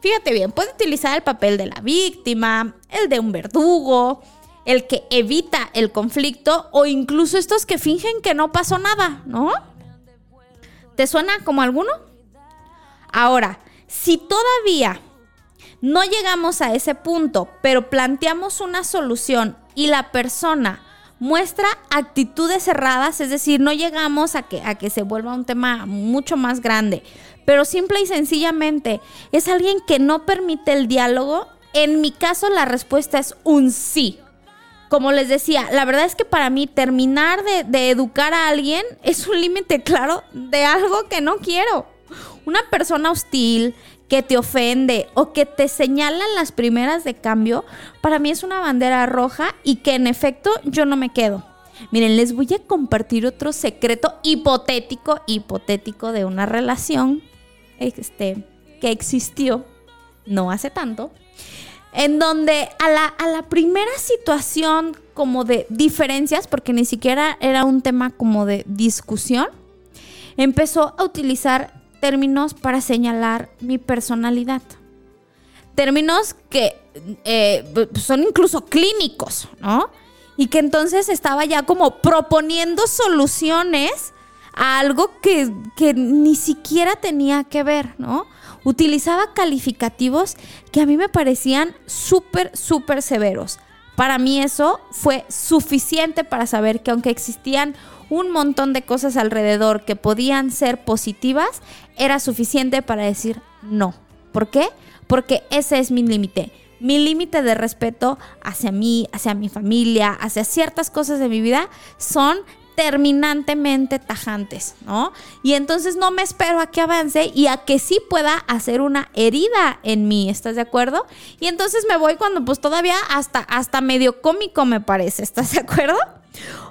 Speaker 1: Fíjate bien, puede utilizar el papel de la víctima, el de un verdugo, el que evita el conflicto o incluso estos que fingen que no pasó nada, ¿no? ¿Te suena como alguno? Ahora, si todavía no llegamos a ese punto, pero planteamos una solución y la persona muestra actitudes cerradas, es decir, no llegamos a que, a que se vuelva un tema mucho más grande, pero simple y sencillamente es alguien que no permite el diálogo. En mi caso la respuesta es un sí. Como les decía, la verdad es que para mí terminar de, de educar a alguien es un límite claro de algo que no quiero. Una persona hostil que te ofende o que te señalan las primeras de cambio, para mí es una bandera roja y que en efecto yo no me quedo. Miren, les voy a compartir otro secreto hipotético, hipotético de una relación este, que existió no hace tanto, en donde a la, a la primera situación como de diferencias, porque ni siquiera era un tema como de discusión, empezó a utilizar términos para señalar mi personalidad. Términos que eh, son incluso clínicos, ¿no? Y que entonces estaba ya como proponiendo soluciones a algo que, que ni siquiera tenía que ver, ¿no? Utilizaba calificativos que a mí me parecían súper, súper severos. Para mí eso fue suficiente para saber que aunque existían un montón de cosas alrededor que podían ser positivas, era suficiente para decir no. ¿Por qué? Porque ese es mi límite. Mi límite de respeto hacia mí, hacia mi familia, hacia ciertas cosas de mi vida son terminantemente tajantes, ¿no? Y entonces no me espero a que avance y a que sí pueda hacer una herida en mí, ¿estás de acuerdo? Y entonces me voy cuando pues todavía hasta, hasta medio cómico me parece, ¿estás de acuerdo?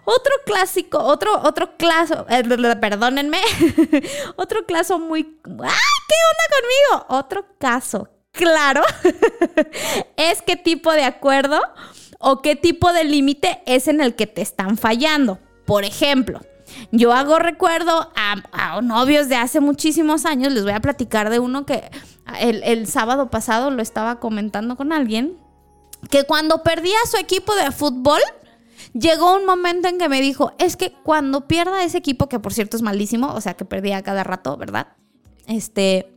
Speaker 1: Otro clásico, otro, otro caso, eh, perdónenme, otro caso muy... ¡Ah! ¿Qué onda conmigo? Otro caso, claro, es qué tipo de acuerdo o qué tipo de límite es en el que te están fallando. Por ejemplo, yo hago recuerdo a, novios de hace muchísimos años, les voy a platicar de uno que el, el sábado pasado lo estaba comentando con alguien, que cuando perdía su equipo de fútbol, llegó un momento en que me dijo, es que cuando pierda ese equipo, que por cierto es malísimo, o sea que perdía cada rato, ¿verdad? Este,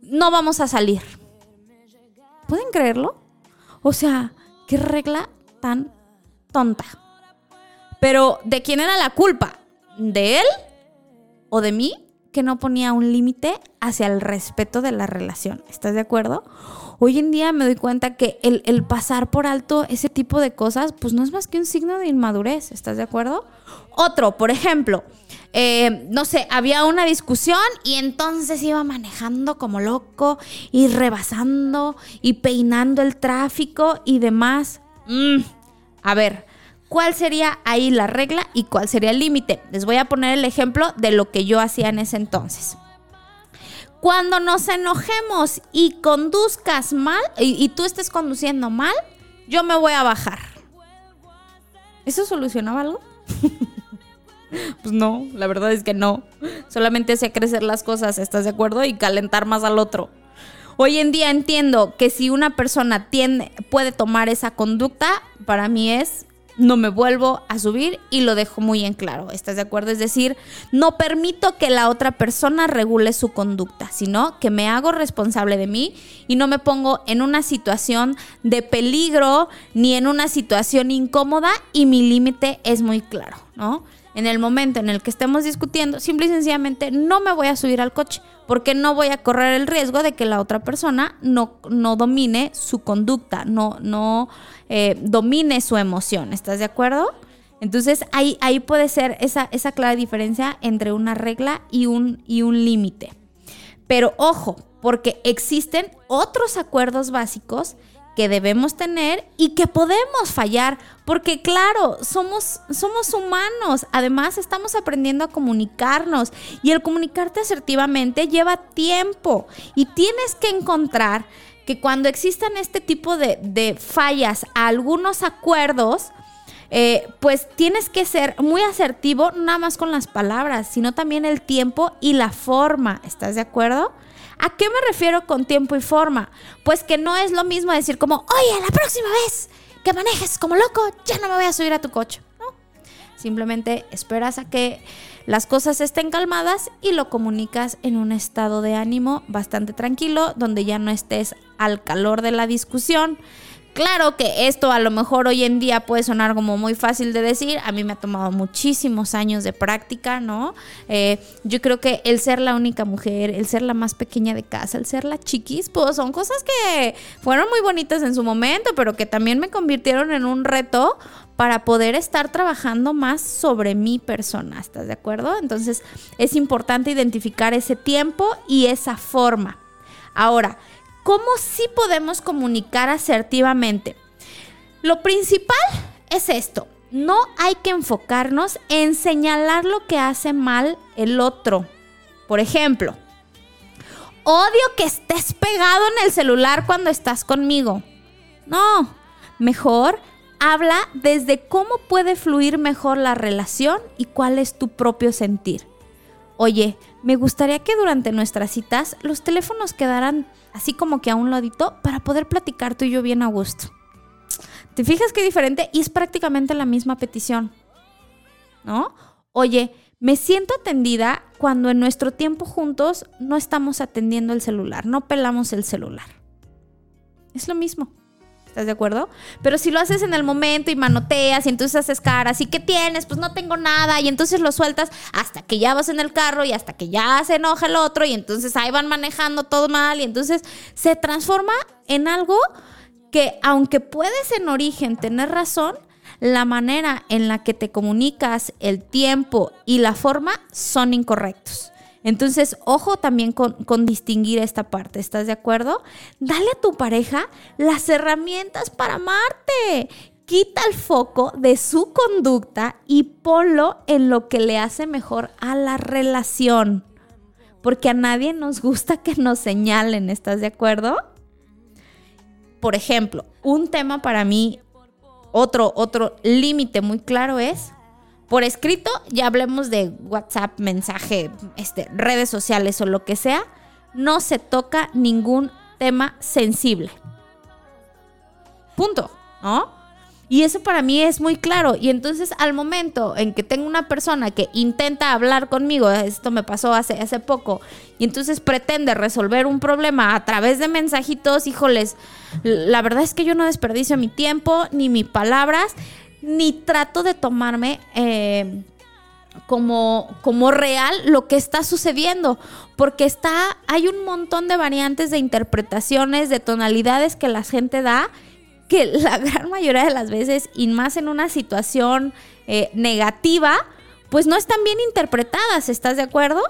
Speaker 1: no vamos a salir. ¿Pueden creerlo? O sea, qué regla tan tonta. Pero, ¿de quién era la culpa? ¿De él o de mí? que no ponía un límite hacia el respeto de la relación. ¿Estás de acuerdo? Hoy en día me doy cuenta que el, pasar por alto ese tipo de cosas, pues no es más que un signo de inmadurez. ¿Estás de acuerdo? Otro, por ejemplo, eh, no sé, había una discusión y entonces iba manejando como loco y rebasando y peinando el tráfico y demás. Mm, a ver, ¿cuál sería ahí la regla y cuál sería el límite? Les voy a poner el ejemplo de lo que yo hacía en ese entonces. Cuando nos enojemos y conduzcas mal y, y tú estés conduciendo mal, yo me voy a bajar. ¿Eso solucionaba algo? Pues no, la verdad es que no. Solamente hacía crecer las cosas, ¿estás de acuerdo? Y calentar más al otro. Hoy en día entiendo que si una persona tiene, puede tomar esa conducta, para mí es no me vuelvo a subir y lo dejo muy en claro. ¿Estás de acuerdo? Es decir, no permito que la otra persona regule su conducta, sino que me hago responsable de mí y no me pongo en una situación de peligro ni en una situación incómoda y mi límite es muy claro, ¿no? en el momento en el que estemos discutiendo, simple y sencillamente no me voy a subir al coche, porque no voy a correr el riesgo de que la otra persona no, no domine su conducta, no, no eh, domine su emoción. ¿Estás de acuerdo? Entonces ahí, ahí puede ser esa, esa clara diferencia entre una regla y un, y un límite. Pero ojo, porque existen otros acuerdos básicos que debemos tener y que podemos fallar, porque claro, somos, somos humanos, además estamos aprendiendo a comunicarnos y el comunicarte asertivamente lleva tiempo y tienes que encontrar que cuando existan este tipo de, fallas a algunos acuerdos, eh, pues tienes que ser muy asertivo, nada más con las palabras, sino también el tiempo y la forma. ¿Estás de acuerdo? ¿A qué me refiero con tiempo y forma? Pues que no es lo mismo decir como, oye, la próxima vez que manejes como loco, ya no me voy a subir a tu coche. Simplemente esperas a que las cosas estén calmadas y lo comunicas en un estado de ánimo bastante tranquilo, donde ya no estés al calor de la discusión Claro que esto a lo mejor hoy en día puede sonar como muy fácil de decir, a mí me ha tomado muchísimos años de práctica, ¿no? Eh, yo creo que el ser la única mujer, el ser la más pequeña de casa, el ser la chiquis, pues son cosas que fueron muy bonitas en su momento, pero que también me convirtieron en un reto para poder estar trabajando más sobre mi persona, ¿estás de acuerdo? Entonces es importante identificar ese tiempo y esa forma. Ahora, ¿Cómo sí podemos comunicar asertivamente? Lo principal es esto. No hay que enfocarnos en señalar lo que hace mal el otro. Por ejemplo, odio que estés pegado en el celular cuando estás conmigo. No, mejor habla desde cómo puede fluir mejor la relación y cuál es tu propio sentir. Oye, me gustaría que durante nuestras citas los teléfonos quedaran así como que a un ladito para poder platicar tú y yo bien a gusto. ¿Te fijas qué diferente? Y es prácticamente la misma petición. ¿No? Oye, me siento atendida cuando en nuestro tiempo juntos no estamos atendiendo el celular, no pelamos el celular. Es lo mismo. ¿Estás de acuerdo? Pero si lo haces en el momento y manoteas y entonces haces caras, ¿y qué tienes? Pues no tengo nada. Y entonces lo sueltas hasta que ya vas en el carro y hasta que ya se enoja el otro y entonces ahí van manejando todo mal y entonces se transforma en algo que aunque puedes en origen tener razón, la manera en la que te comunicas, el tiempo y la forma son incorrectos. Entonces, ojo también con, distinguir esta parte, ¿estás de acuerdo? Dale a tu pareja las herramientas para amarte. Quita el foco de su conducta y ponlo en lo que le hace mejor a la relación. Porque a nadie nos gusta que nos señalen, ¿estás de acuerdo? Por ejemplo, un tema para mí, otro, otro límite muy claro es por escrito, ya hablemos de WhatsApp, mensaje, este, redes sociales o lo que sea, no se toca ningún tema sensible. Punto, ¿no? Y eso para mí es muy claro. Y entonces al momento en que tengo una persona que intenta hablar conmigo, esto me pasó hace, hace poco, y entonces pretende resolver un problema a través de mensajitos, híjoles, la verdad es que yo no desperdicio mi tiempo ni mis palabras ni trato de tomarme eh, como, como real lo que está sucediendo, porque está, hay un montón de variantes de interpretaciones, de tonalidades que la gente da, que la gran mayoría de las veces, y más en una situación eh, negativa, pues no están bien interpretadas, ¿estás de acuerdo?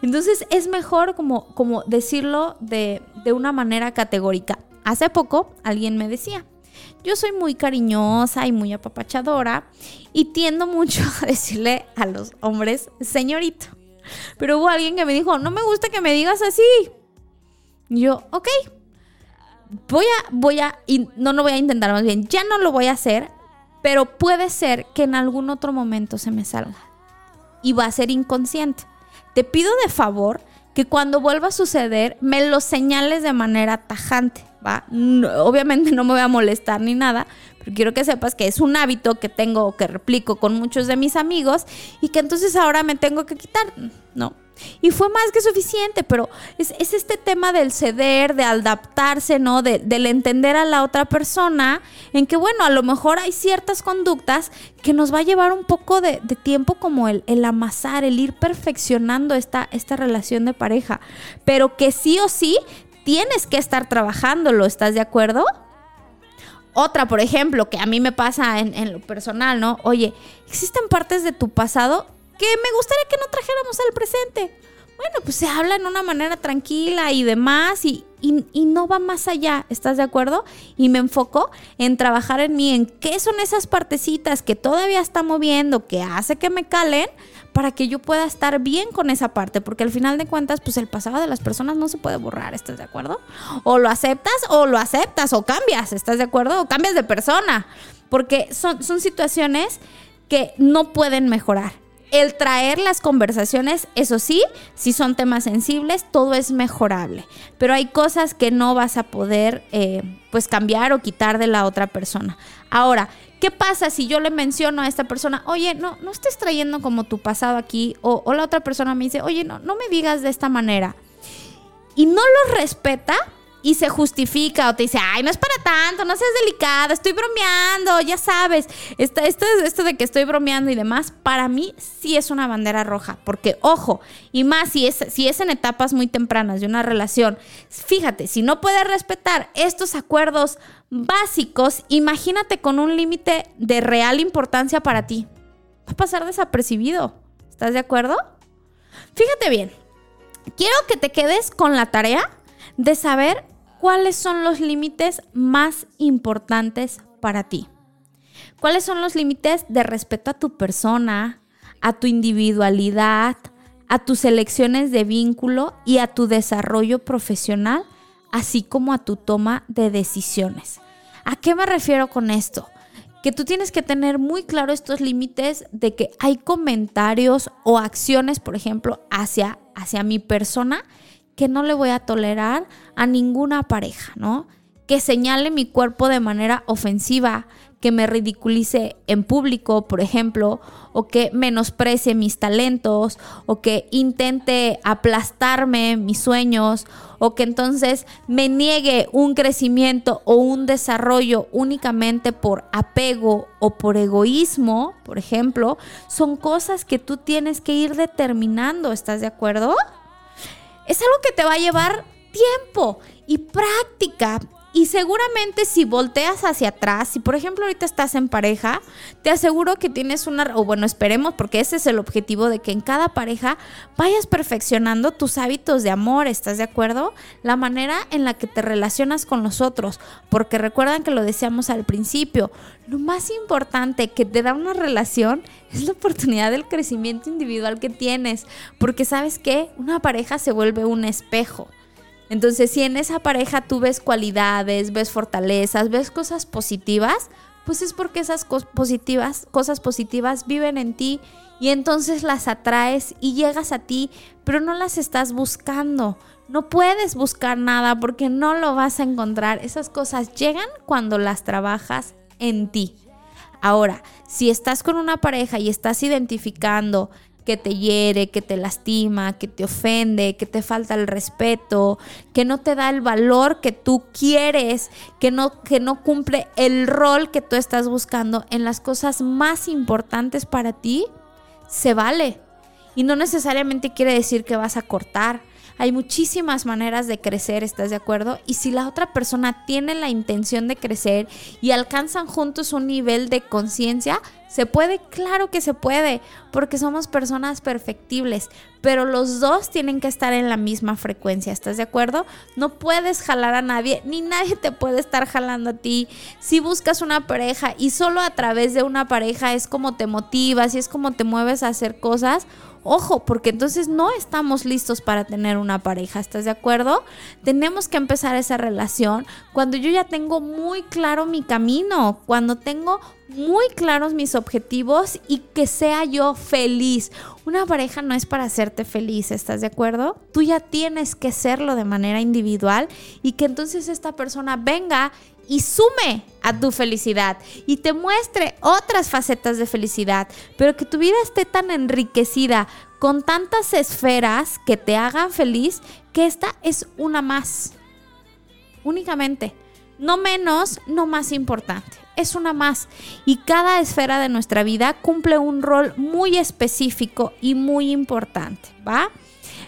Speaker 1: Entonces es mejor como, como decirlo de, de una manera categórica. Hace poco alguien me decía, yo soy muy cariñosa y muy apapachadora y tiendo mucho a decirle a los hombres señorito. Pero hubo alguien que me dijo, no me gusta que me digas así. Y yo, ok, voy a, voy a, no lo voy a intentar más bien, ya no lo voy a hacer, pero puede ser que en algún otro momento se me salga. Y va a ser inconsciente. Te pido de favor que cuando vuelva a suceder me lo señales de manera tajante, obviamente no me voy a molestar ni nada, pero quiero que sepas que es un hábito que tengo, que replico con muchos de mis amigos y que entonces ahora me tengo que quitar, ¿no? Y fue más que suficiente, pero es, este tema del ceder, de adaptarse, ¿no? De, del entender a la otra persona, en que, bueno, a lo mejor hay ciertas conductas que nos va a llevar un poco de, tiempo como el, amasar, el ir perfeccionando esta relación de pareja, pero que sí o sí tienes que estar trabajándolo, ¿estás de acuerdo? Otra, por ejemplo, que a mí me pasa en, lo personal, ¿no? Oye, existen partes de tu pasado que me gustaría que no trajéramos al presente. Bueno, pues se habla en una manera tranquila y demás y, y, no va más allá, ¿estás de acuerdo? Y me enfoco en trabajar en mí, en qué son esas partecitas que todavía está moviendo, que hace que me calen, para que yo pueda estar bien con esa parte, porque al final de cuentas, pues el pasado de las personas no se puede borrar, ¿estás de acuerdo? O lo aceptas o lo aceptas o cambias, ¿estás de acuerdo? O cambias de persona, porque son, son situaciones que no pueden mejorar el traer las conversaciones, eso sí, si son temas sensibles, todo es mejorable. Pero hay cosas que no vas a poder eh, pues cambiar o quitar de la otra persona. Ahora, ¿qué pasa si yo le menciono a esta persona, oye, no, no estés trayendo como tu pasado aquí? O, o la otra persona me dice, oye, no, no me digas de esta manera. Y no lo respeta, y se justifica o te dice, ay, no es para tanto, no seas delicada, estoy bromeando, ya sabes. Esto, esto, esto de que estoy bromeando y demás, para mí sí es una bandera roja, porque ojo, y más si es, si es en etapas muy tempranas de una relación, fíjate, si no puedes respetar estos acuerdos básicos, imagínate con un límite de real importancia para ti. Va a pasar desapercibido. ¿Estás de acuerdo? Fíjate bien, quiero que te quedes con la tarea de saber cuáles son los límites más importantes para ti. ¿Cuáles son los límites de respeto a tu persona, a tu individualidad, a tus elecciones de vínculo y a tu desarrollo profesional, así como a tu toma de decisiones? ¿A qué me refiero con esto? Que tú tienes que tener muy claro estos límites de que hay comentarios o acciones, por ejemplo, hacia, hacia mi persona que no le voy a tolerar a ninguna pareja, ¿no? Que señale mi cuerpo de manera ofensiva, que me ridiculice en público, por ejemplo, o que menosprecie mis talentos, o que intente aplastarme mis sueños, o que entonces me niegue un crecimiento o un desarrollo únicamente por apego o por egoísmo, por ejemplo, son cosas que tú tienes que ir determinando, ¿estás de acuerdo? Es algo que te va a llevar tiempo y práctica. Y seguramente si volteas hacia atrás, si por ejemplo ahorita estás en pareja, te aseguro que tienes una, o bueno, esperemos, porque ese es el objetivo de que en cada pareja vayas perfeccionando tus hábitos de amor, ¿estás de acuerdo? La manera en la que te relacionas con los otros, porque recuerdan que lo decíamos al principio, lo más importante que te da una relación es la oportunidad del crecimiento individual que tienes, porque sabes que una pareja se vuelve un espejo. Entonces, si en esa pareja tú ves cualidades, ves fortalezas, ves cosas positivas, pues es porque esas cosas positivas, cosas positivas viven en ti y entonces las atraes y llegas a ti, pero no las estás buscando. No puedes buscar nada porque no lo vas a encontrar. Esas cosas llegan cuando las trabajas en ti. Ahora, si estás con una pareja y estás identificando que te hiere, que te lastima, que te ofende, que te falta el respeto, que no te da el valor que tú quieres, que no, que no cumple el rol que tú estás buscando en las cosas más importantes para ti, se vale. Y no necesariamente quiere decir que vas a cortar. Hay muchísimas maneras de crecer, ¿estás de acuerdo? Y si la otra persona tiene la intención de crecer y alcanzan juntos un nivel de conciencia, ¿se puede? Claro que se puede, porque somos personas perfectibles, pero los dos tienen que estar en la misma frecuencia, ¿estás de acuerdo? No puedes jalar a nadie, ni nadie te puede estar jalando a ti. Si buscas una pareja y solo a través de una pareja es como te motivas y es como te mueves a hacer cosas, Ojo, porque entonces no estamos listos para tener una pareja, ¿estás de acuerdo? Tenemos que empezar esa relación cuando yo ya tengo muy claro mi camino, cuando tengo muy claros mis objetivos y que sea yo feliz. Una pareja no es para hacerte feliz, ¿estás de acuerdo? Tú ya tienes que serlo de manera individual y que entonces esta persona venga y sume a tu felicidad y te muestre otras facetas de felicidad, pero que tu vida esté tan enriquecida con tantas esferas que te hagan feliz que esta es una más. Únicamente. No menos, no más importante. Es una más. Y cada esfera de nuestra vida cumple un rol muy específico y muy importante, ¿va?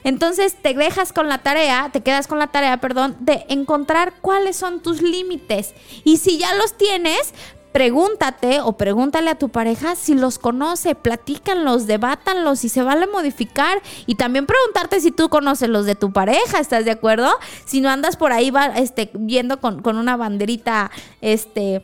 Speaker 1: Entonces te dejas con la tarea, te quedas con la tarea, perdón, de encontrar cuáles son tus límites. Y si ya los tienes, pregúntate o pregúntale a tu pareja si los conoce, platícanlos, debátanlos, si se vale modificar y también preguntarte si tú conoces los de tu pareja, ¿estás de acuerdo? Si no andas por ahí va, este, viendo con, con una banderita, este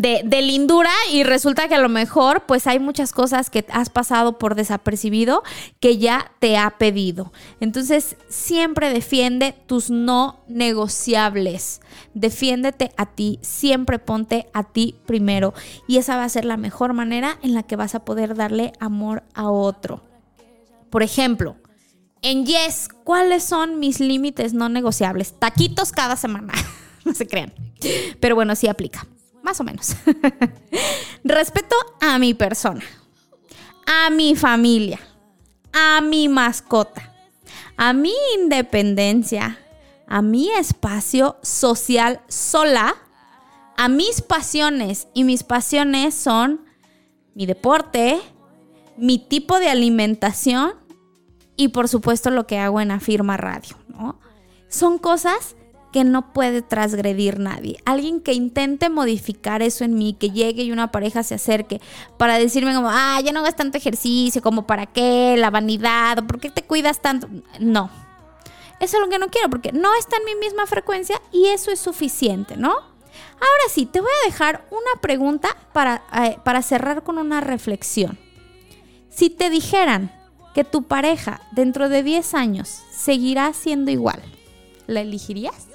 Speaker 1: de, lindura y resulta que a lo mejor pues hay muchas cosas que has pasado por desapercibido que ya te ha pedido. Entonces siempre defiende tus no negociables. Defiéndete a ti, siempre ponte a ti primero y esa va a ser la mejor manera en la que vas a poder darle amor a otro. Por ejemplo, en Yes, ¿cuáles son mis límites no negociables? Taquitos cada semana, no se crean. Pero bueno, sí aplica más o menos. Respeto a mi persona, a mi familia, a mi mascota, a mi independencia, a mi espacio social sola, a mis pasiones. Y mis pasiones son mi deporte, mi tipo de alimentación y por supuesto lo que hago en Afirma Radio, ¿no? Son cosas que no puede transgredir nadie. Alguien que intente modificar eso en mí, que llegue y una pareja se acerque para decirme como, ah, ya no hagas tanto ejercicio, como para qué, la vanidad, ¿por qué te cuidas tanto? No. Eso es lo que no quiero, porque no está en mi misma frecuencia y eso es suficiente, ¿no? Ahora sí, te voy a dejar una pregunta para, eh, para cerrar con una reflexión. Si te dijeran que tu pareja dentro de 10 años seguirá siendo igual, ¿la elegirías?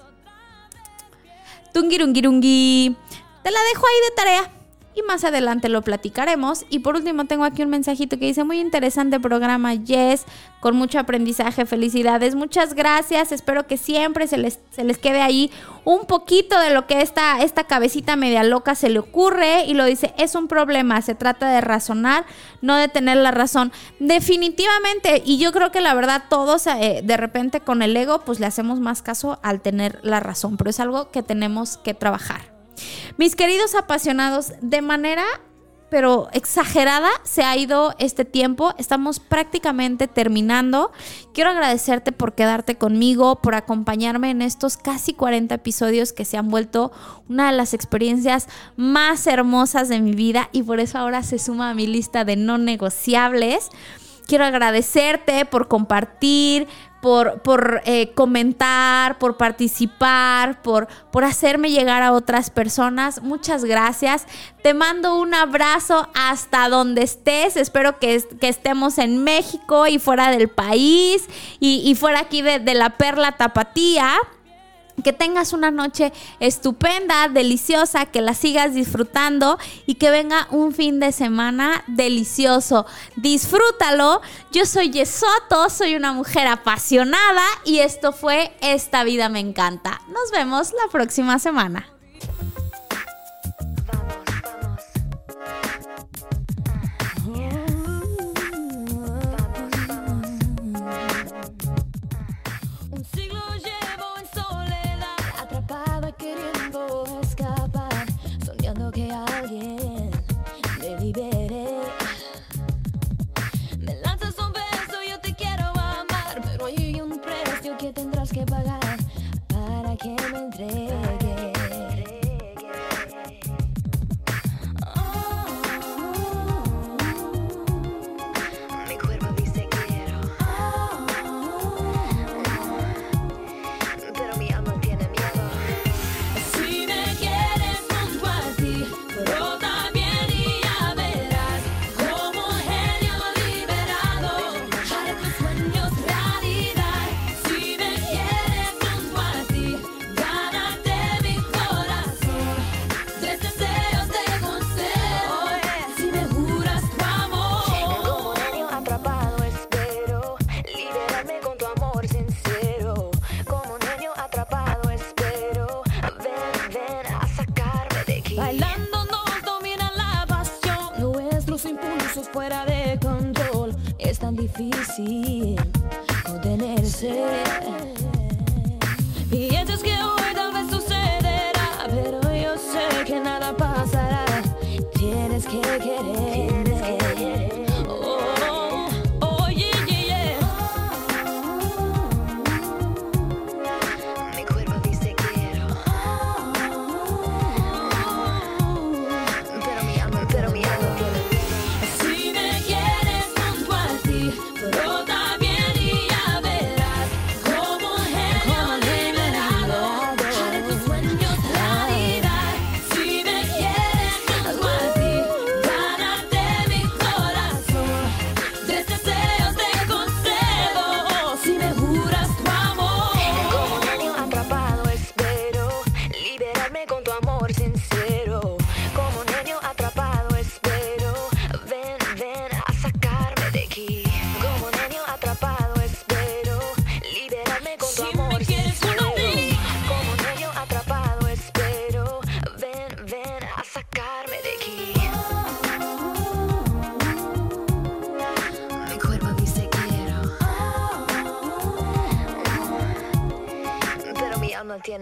Speaker 1: Tungirungirungi. Te la dejo ahí de tarea y más adelante lo platicaremos. Y por último tengo aquí un mensajito que dice, muy interesante programa, Yes, con mucho aprendizaje, felicidades, muchas gracias, espero que siempre se les, se les quede ahí un poquito de lo que esta, esta cabecita media loca se le ocurre y lo dice, es un problema, se trata de razonar, no de tener la razón. Definitivamente, y yo creo que la verdad todos eh, de repente con el ego pues le hacemos más caso al tener la razón, pero es algo que tenemos que trabajar. Mis queridos apasionados, de manera pero exagerada se ha ido este tiempo. Estamos prácticamente terminando. Quiero agradecerte por quedarte conmigo, por acompañarme en estos casi 40 episodios que se han vuelto una de las experiencias más hermosas de mi vida y por eso ahora se suma a mi lista de no negociables. Quiero agradecerte por compartir, por, eh, comentar, por participar, por, por hacerme llegar a otras personas. Muchas gracias. Te mando un abrazo hasta donde estés. Espero que, estemos en México y fuera del país y, fuera aquí de, de la Perla Tapatía. Que tengas una noche estupenda, deliciosa, que la sigas disfrutando y que venga un fin de semana delicioso. Disfrútalo. Yo soy Yesoto, soy una mujer apasionada y esto fue Esta vida me encanta. Nos vemos la próxima semana.
Speaker 2: alguien me libere.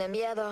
Speaker 3: enviado.